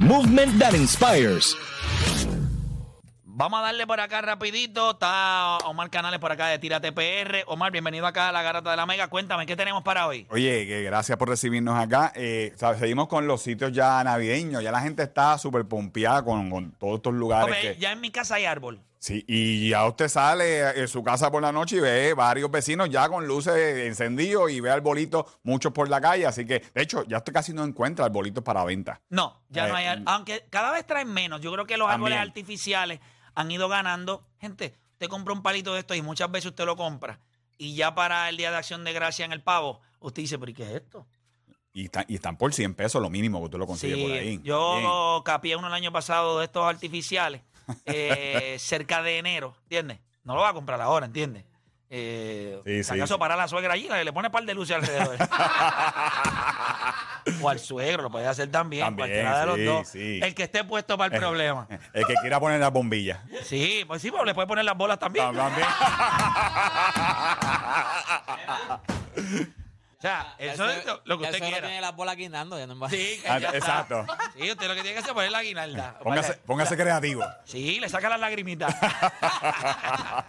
Movement that inspires. Vamos a darle por acá rapidito. Está Omar Canales por acá de Tírate PR. Omar, bienvenido acá a la Garata de la Mega. Cuéntame, ¿qué tenemos para hoy? Oye, que gracias por recibirnos acá. Eh, ¿sabes? Seguimos con los sitios ya navideños. Ya la gente está súper pompeada con, con todos estos lugares. Que- ya en mi casa hay árbol. Sí, y ya usted sale en su casa por la noche y ve varios vecinos ya con luces encendidos y ve arbolitos, muchos por la calle. Así que, de hecho, ya usted casi no encuentra arbolitos para venta. No, ya Eh, no hay. ar- Aunque cada vez traen menos. Yo creo que los árboles artificiales han ido ganando. Gente, usted compra un palito de esto y muchas veces usted lo compra. Y ya para el Día de Acción de Gracia en el pavo, usted dice, ¿pero y qué es esto? Y, está- y están por 100 pesos lo mínimo que usted lo consigue por ahí. Bien. yo capié uno el año pasado de estos artificiales eh, cerca de enero, ¿entiendes? No lo va a comprar ahora, ¿entiendes? Eh, Sí, si sí. acaso para la suegra allí, le pone par de luces alrededor. o al suegro, lo puede hacer también, También, cualquiera de los sí, dos. sí. El que esté puesto para el problema. El que quiera poner las bombillas. Sí, pues sí, pues le puede poner las bolas también. También. O sea, eso es lo, lo que usted eso quiera. tiene las bolas guindando. Ya no va- Sí, que Ah, ya está. exacto. Sí, usted lo que tiene que hacer es poner la guinalda. Póngase, póngase creativo. Sí, le saca las lagrimitas.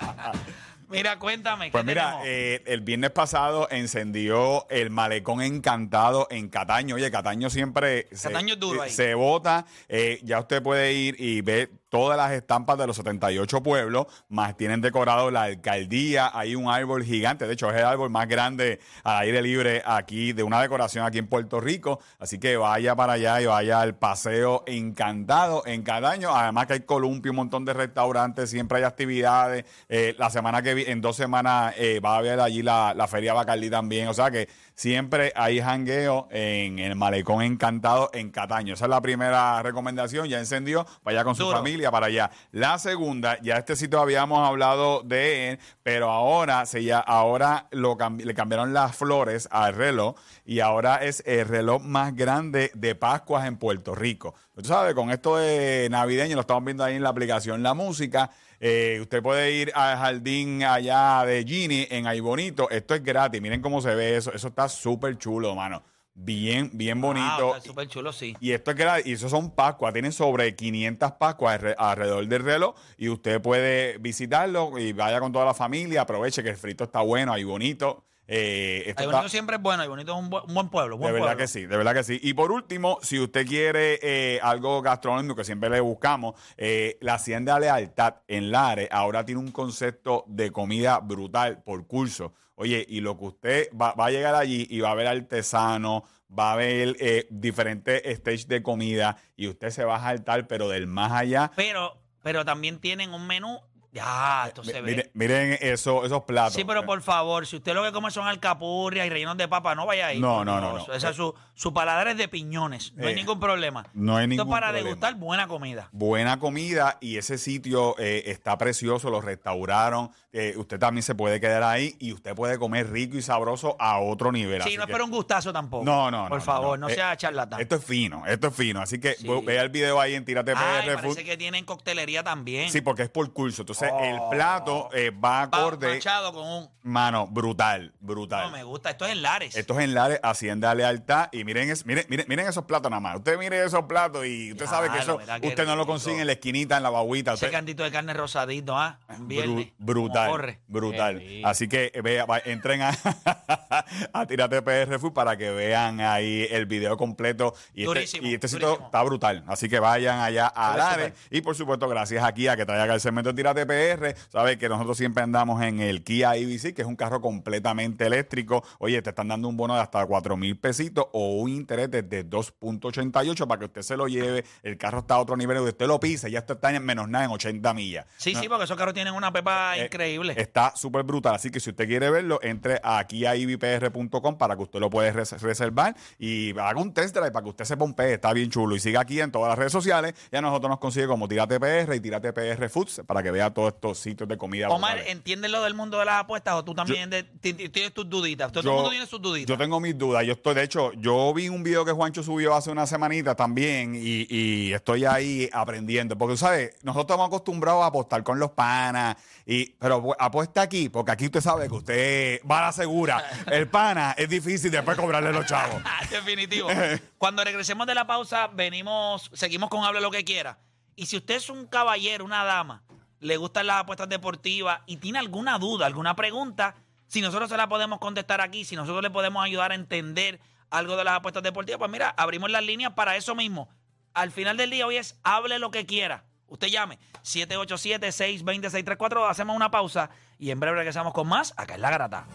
Mira, cuéntame. ¿qué Pues mira, tenemos? eh, el viernes pasado encendió el malecón encantado en Cataño. Oye, Cataño siempre se, Cataño es duro ahí. se vota. Eh, ya usted puede ir y ver todas las estampas de los 78 pueblos, más tienen decorado la alcaldía. Hay un árbol gigante, de hecho es el árbol más grande al aire libre aquí, de una decoración aquí en Puerto Rico. Así que vaya para allá y vaya al paseo encantado en Cataño. Además que hay columpio, un montón de restaurantes, siempre hay actividades. Eh, la semana que viene, en dos semanas, eh, va a haber allí la, la Feria Bacardí también. O sea que siempre hay jangueo en el Malecón Encantado en Cataño. Esa es la primera recomendación. Ya encendió, vaya con su Duro. familia para allá. La segunda, ya este sitio habíamos hablado de él, pero ahora, se ya, ahora lo cambi- le cambiaron las flores al reloj y ahora es el reloj más grande de Pascuas en Puerto Rico. Tú sabes, con esto de navideño, lo estamos viendo ahí en la aplicación La Música. Eh, usted puede ir al jardín allá de Gini en Ay Bonito. Esto es gratis. Miren cómo se ve eso. Eso está súper chulo, mano. Bien, bien bonito. Ah, está súper chulo, sí. Y esto es gratis, y eso son Pascuas, tienen sobre 500 Pascuas alre- alrededor del reloj y usted puede visitarlo y vaya con toda la familia, aproveche que el frito está bueno, ahí bonito. Eh, esto Ay, está- bonito siempre es bueno, y bonito es un, bu- un buen pueblo. de Buen verdad pueblo. que sí, de verdad que sí. Y por último, si usted quiere eh, algo gastronómico que siempre le buscamos, eh, la Hacienda Lealtad en Lares ahora tiene un concepto de comida brutal por curso. Oye, y lo que usted va, va a llegar allí y va a ver artesano, va a ver eh, diferentes stages de comida y usted se va a saltar, pero del más allá. Pero, pero también tienen un menú. Ya, esto se ve. Mire- miren eso, esos platos. Sí, pero por favor, si usted lo que come son alcapurrias y rellenos de papa, no vaya ahí. No, no, no, no. Esa es su, su paladar es de piñones. No hay Eh, ningún problema. no hay Esto ningún es para problema. degustar buena comida. buena comida y ese sitio eh, está precioso, lo restauraron. eh, usted también se puede quedar ahí y usted puede comer rico y sabroso a otro nivel. Sí, no espero un gustazo tampoco. No, no, no. Por favor, no, Eh, sea charlatán. Esto es fino, esto es fino. Así que Sí. vea el video ahí en Tírate PR parece que tienen coctelería también. Sí, porque es por curso. Entonces, el Oh. plato eh, va Va acorde. con un... Mano, brutal, brutal. No me gusta. Esto es en Lares. Esto es en Lares, Hacienda Lealtad. Y miren, es- miren, miren, miren esos platos nada más. Usted mire esos platos y usted Ya, sabe que eso usted no lo rico. consigue en la esquinita, en la baguita. Ese Usted- cantito de carne rosadito, ¿ah? En viernes. Bru- brutal. Como corre. Brutal. Qué rico. Así que eh, vea, va- entren a, a Tírate PR Food para que vean ahí el video completo. Y este, Durísimo, y este sitio durísimo. está brutal. Así que vayan allá a Lares. Y por supuesto, gracias aquí a que traiga el segmento de Tírate PR. Sabes que nosotros siempre andamos en el Kia EV6, que es un carro completamente eléctrico. Oye, te están dando un bono de hasta 4 mil pesitos o un interés de 2.88 para que usted se lo lleve. El carro está a otro nivel, usted lo pise, ya está en menos nada en 80 millas. Sí, sí, porque esos carros tienen una pepa Eh, increíble. Está súper brutal. Así que si usted quiere verlo, entre aquí a ibpr.com para que usted lo pueda res- reservar y haga un test drive para que usted se pompee. Está bien chulo. Y siga aquí en todas las redes sociales. Y a nosotros nos consigue como Tírate PR y Tírate PR Foods para que vea todos estos sitios de comida. Omar. ¿entiendes lo del mundo de las apuestas o tú también de- tienes tus duditas? Todo el mundo tiene sus duditas. yo tengo mis dudas. Yo estoy, de hecho, yo vi un video que Juancho subió hace una semanita también y, y estoy ahí aprendiendo. Porque, ¿sabes? Nosotros estamos acostumbrados a apostar con los panas, y, pero pues, apuesta aquí, porque aquí usted sabe que usted va a la segura. El pana es difícil después cobrarle los chavos. Definitivo. Cuando regresemos de la pausa, venimos, seguimos con Hable lo que quiera. Y si usted es un caballero, una dama, le gustan las apuestas deportivas y tiene alguna duda, alguna pregunta, si nosotros se la podemos contestar aquí, si nosotros le podemos ayudar a entender algo de las apuestas deportivas, pues mira, abrimos las líneas para eso mismo. Al final del día hoy es hable lo que quiera. Usted llame 787-620-634, hacemos una pausa y en breve regresamos con más acá en La Garata.